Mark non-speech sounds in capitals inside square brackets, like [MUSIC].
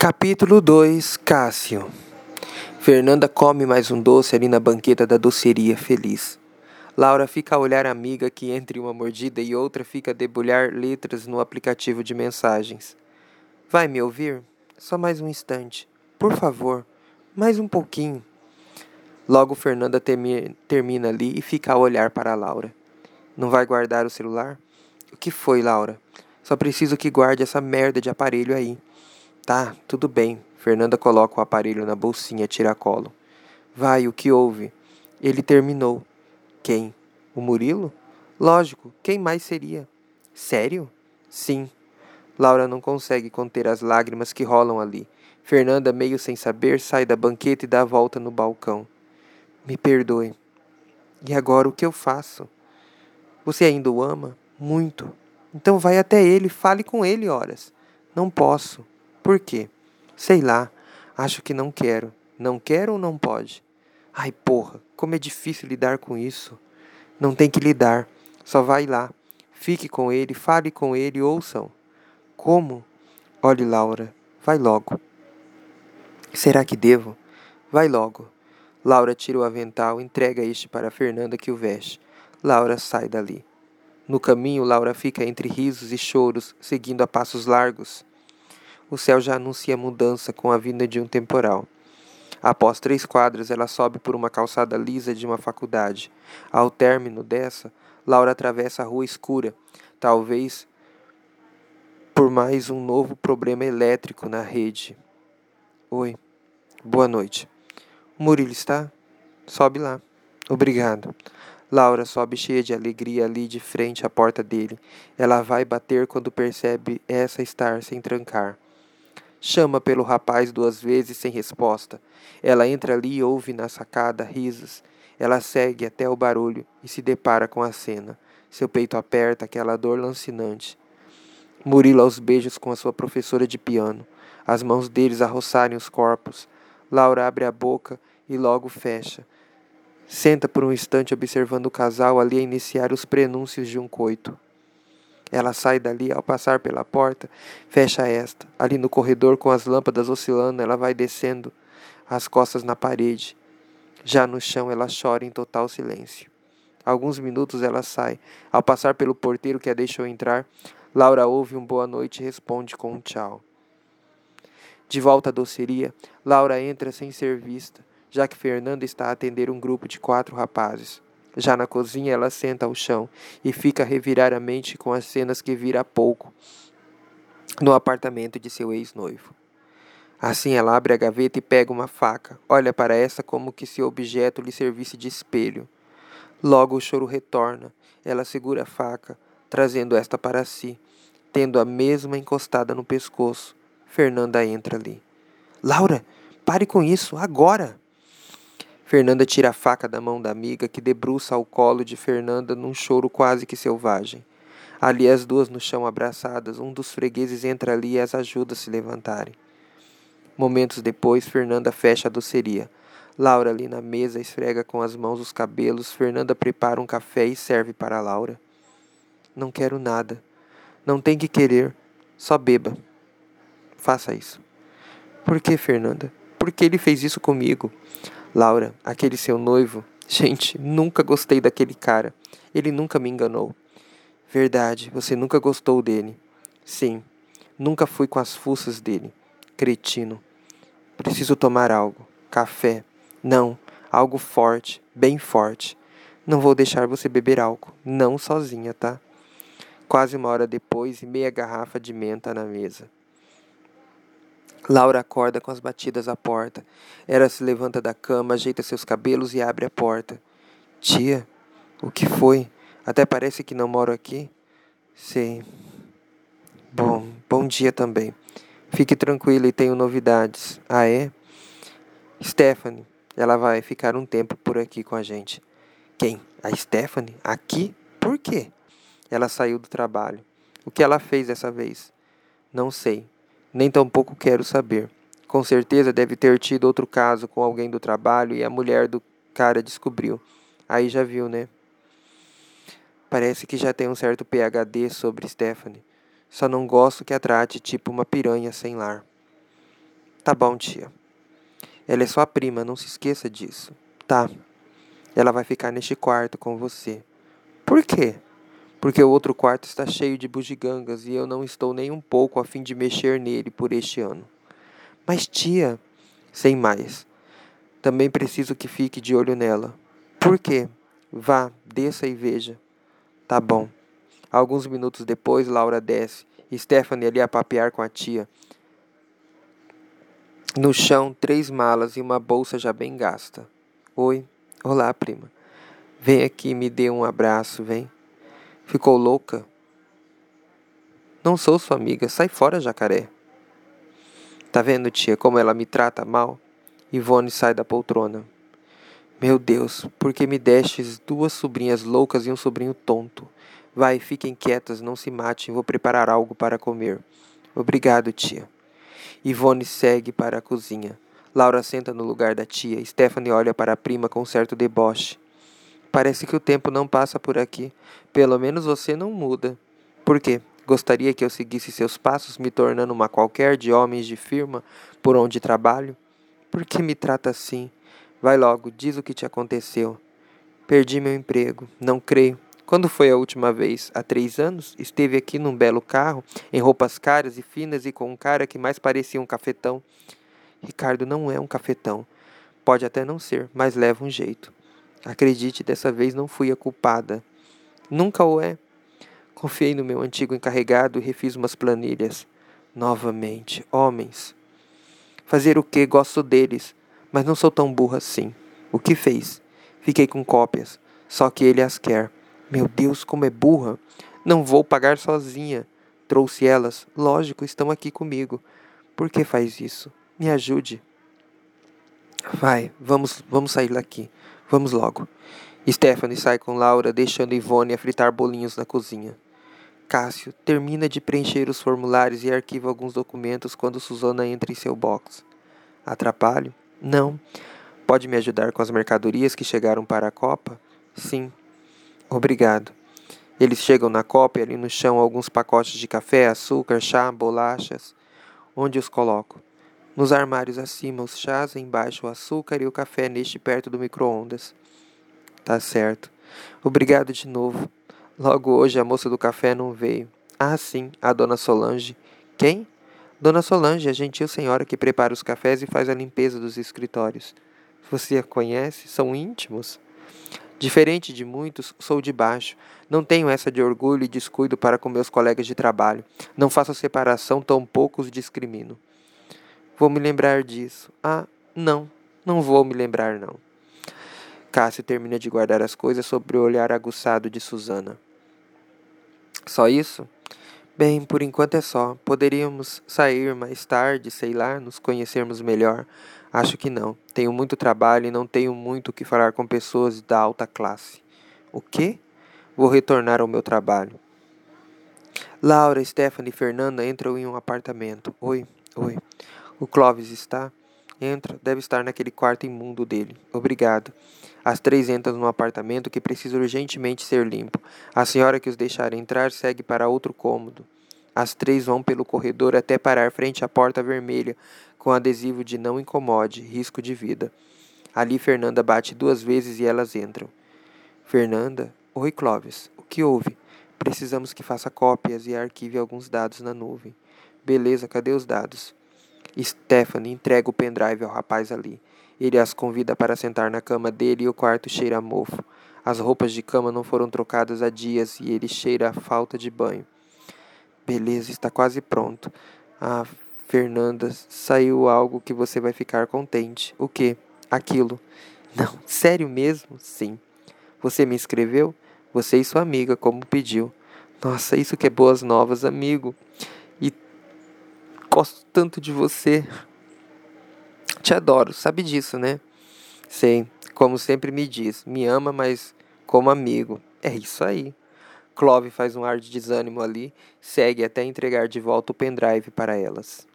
Capítulo 2 Cássio Fernanda come mais um doce ali na banqueta da doceria, feliz. Laura fica a olhar a amiga que entre uma mordida e outra fica a debulhar letras no aplicativo de mensagens. Vai me ouvir? Só mais um instante. Por favor, mais um pouquinho. Logo Fernanda termina ali e fica a olhar para a Laura. Não vai guardar o celular? O que foi, Laura? Só preciso que guarde essa merda de aparelho aí. Tá, tudo bem. Fernanda coloca o aparelho na bolsinha tiracolo. Vai, o que houve? Ele terminou. Quem? O Murilo? Lógico, quem mais seria? Sério? Sim. Laura não consegue conter as lágrimas que rolam ali. Fernanda, meio sem saber, sai da banqueta e dá a volta no balcão. Me perdoe. E agora o que eu faço? Você ainda o ama? Muito. Então vai até ele, fale com ele horas. Não posso. Por quê? Sei lá. Acho que não quero. Não quero ou não pode? Ai, porra, como é difícil lidar com isso. Não tem que lidar. Só vai lá. Fique com ele, fale com ele, ouçam. Como? Olhe, Laura, vai logo. Será que devo? Vai logo. Laura tira o avental, entrega este para Fernanda que o veste. Laura sai dali. No caminho, Laura fica entre risos e choros, seguindo a passos largos o céu já anuncia mudança com a vinda de um temporal. Após três quadras, ela sobe por uma calçada lisa de uma faculdade. Ao término dessa, Laura atravessa a rua escura, talvez por mais um novo problema elétrico na rede. Oi, boa noite. O Murilo está? Sobe lá. Obrigado. Laura sobe cheia de alegria ali de frente à porta dele. Ela vai bater quando percebe essa estar sem trancar. Chama pelo rapaz duas vezes sem resposta. Ela entra ali e ouve na sacada risos. Ela segue até o barulho e se depara com a cena. Seu peito aperta, aquela dor lancinante. Murilo aos beijos com a sua professora de piano. As mãos deles a roçarem os corpos. Laura abre a boca e logo fecha. Senta por um instante observando o casal ali a iniciar os prenúncios de um coito. Ela sai dali ao passar pela porta, fecha esta. Ali no corredor, com as lâmpadas oscilando, ela vai descendo, as costas na parede. Já no chão, ela chora em total silêncio. Alguns minutos ela sai. Ao passar pelo porteiro que a deixou entrar, Laura ouve um boa noite e responde com um tchau. De volta à doceria, Laura entra sem ser vista, já que Fernanda está a atender um grupo de quatro rapazes. Já na cozinha, ela senta ao chão e fica a revirar a mente com as cenas que vira há pouco no apartamento de seu ex-noivo. Assim, ela abre a gaveta e pega uma faca. Olha para essa como que se o objeto lhe servisse de espelho. Logo o choro retorna. Ela segura a faca, trazendo esta para si, tendo a mesma encostada no pescoço. Fernanda entra ali. Laura, pare com isso, agora! Fernanda tira a faca da mão da amiga, que debruça ao colo de Fernanda num choro quase que selvagem. Ali as duas no chão abraçadas, um dos fregueses entra ali e as ajuda a se levantarem. Momentos depois, Fernanda fecha a doceria. Laura ali na mesa esfrega com as mãos os cabelos. Fernanda prepara um café e serve para Laura. Não quero nada. Não tem que querer. Só beba. Faça isso. Por que, Fernanda? Por que ele fez isso comigo? Laura, aquele seu noivo, gente, nunca gostei daquele cara. Ele nunca me enganou. Verdade, você nunca gostou dele. Sim, nunca fui com as fuças dele. Cretino. Preciso tomar algo. Café. Não, algo forte, bem forte. Não vou deixar você beber álcool. Não sozinha, tá? Quase uma hora depois, e meia garrafa de menta na mesa. Laura acorda com as batidas à porta. Ela se levanta da cama, ajeita seus cabelos e abre a porta. Tia, o que foi? Até parece que não moro aqui. Sei. Bom, bom dia também. Fique tranquila e tenho novidades. Ah, é? Stephanie, ela vai ficar um tempo por aqui com a gente. Quem? A Stephanie? Aqui? Por quê? Ela saiu do trabalho. O que ela fez dessa vez? Não sei nem tampouco quero saber. Com certeza deve ter tido outro caso com alguém do trabalho e a mulher do cara descobriu. Aí já viu, né? Parece que já tem um certo PhD sobre Stephanie. Só não gosto que a trate tipo uma piranha sem lar. Tá bom, tia. Ela é sua prima, não se esqueça disso. Tá. Ela vai ficar neste quarto com você. Por quê? Porque o outro quarto está cheio de bugigangas e eu não estou nem um pouco a fim de mexer nele por este ano. Mas, tia, sem mais. Também preciso que fique de olho nela. Por quê? Vá, desça e veja. Tá bom. Alguns minutos depois, Laura desce. Stephanie ali a papear com a tia. No chão, três malas e uma bolsa já bem gasta. Oi. Olá, prima. Vem aqui me dê um abraço, vem. Ficou louca? Não sou sua amiga. Sai fora, jacaré. Tá vendo, tia, como ela me trata mal? Ivone sai da poltrona. Meu Deus, por que me destes duas sobrinhas loucas e um sobrinho tonto? Vai, fiquem quietas, não se matem, vou preparar algo para comer. Obrigado, tia. Ivone segue para a cozinha. Laura senta no lugar da tia. Stephanie olha para a prima com certo deboche. Parece que o tempo não passa por aqui. Pelo menos você não muda. Por quê? Gostaria que eu seguisse seus passos, me tornando uma qualquer de homens de firma por onde trabalho? Por que me trata assim? Vai logo, diz o que te aconteceu. Perdi meu emprego. Não creio. Quando foi a última vez? Há três anos? Esteve aqui num belo carro, em roupas caras e finas e com um cara que mais parecia um cafetão. Ricardo não é um cafetão. Pode até não ser, mas leva um jeito. Acredite, dessa vez não fui a culpada. Nunca o é. Confiei no meu antigo encarregado e refiz umas planilhas. Novamente, homens. Fazer o que? Gosto deles, mas não sou tão burra assim. O que fez? Fiquei com cópias, só que ele as quer. Meu Deus, como é burra! Não vou pagar sozinha. Trouxe elas. Lógico, estão aqui comigo. Por que faz isso? Me ajude. Vai, vamos, vamos sair daqui. Vamos logo. Stephanie sai com Laura, deixando Ivone a fritar bolinhos na cozinha. Cássio termina de preencher os formulários e arquiva alguns documentos quando Susana entra em seu box. Atrapalho? Não. Pode me ajudar com as mercadorias que chegaram para a Copa? Sim. Obrigado. Eles chegam na copa e ali no chão alguns pacotes de café, açúcar, chá, bolachas. Onde os coloco? Nos armários acima, os chás, embaixo o açúcar e o café neste perto do micro-ondas. Tá certo. Obrigado de novo. Logo hoje a moça do café não veio. Ah, sim, a dona Solange. Quem? Dona Solange, a gentil senhora que prepara os cafés e faz a limpeza dos escritórios. Você a conhece? São íntimos? Diferente de muitos, sou de baixo. Não tenho essa de orgulho e descuido para com meus colegas de trabalho. Não faço separação, tão poucos discrimino. Vou me lembrar disso. Ah, não, não vou me lembrar, não. Cássio termina de guardar as coisas sobre o olhar aguçado de Susana. Só isso? Bem, por enquanto é só. Poderíamos sair mais tarde, sei lá, nos conhecermos melhor. Acho que não. Tenho muito trabalho e não tenho muito o que falar com pessoas da alta classe. O quê? Vou retornar ao meu trabalho. Laura, Stephanie e Fernanda entram em um apartamento. Oi, oi. O Clóvis está? Entra, deve estar naquele quarto imundo dele. Obrigado. As três entram no apartamento que precisa urgentemente ser limpo. A senhora que os deixar entrar segue para outro cômodo. As três vão pelo corredor até parar frente à porta vermelha, com adesivo de não incomode, risco de vida. Ali Fernanda bate duas vezes e elas entram. Fernanda? Oi, Clóvis. O que houve? Precisamos que faça cópias e arquive alguns dados na nuvem. Beleza, cadê os dados? Stephanie entrega o pendrive ao rapaz ali. Ele as convida para sentar na cama dele e o quarto cheira a mofo. As roupas de cama não foram trocadas há dias e ele cheira a falta de banho. Beleza, está quase pronto. Ah, Fernanda, saiu algo que você vai ficar contente. O que? Aquilo. Não, [LAUGHS] sério mesmo? Sim. Você me escreveu? Você e sua amiga, como pediu. Nossa, isso que é boas novas, amigo. Gosto tanto de você. Te adoro, sabe disso, né? Sei, como sempre me diz, me ama, mas como amigo. É isso aí. Clove faz um ar de desânimo ali, segue até entregar de volta o pendrive para elas.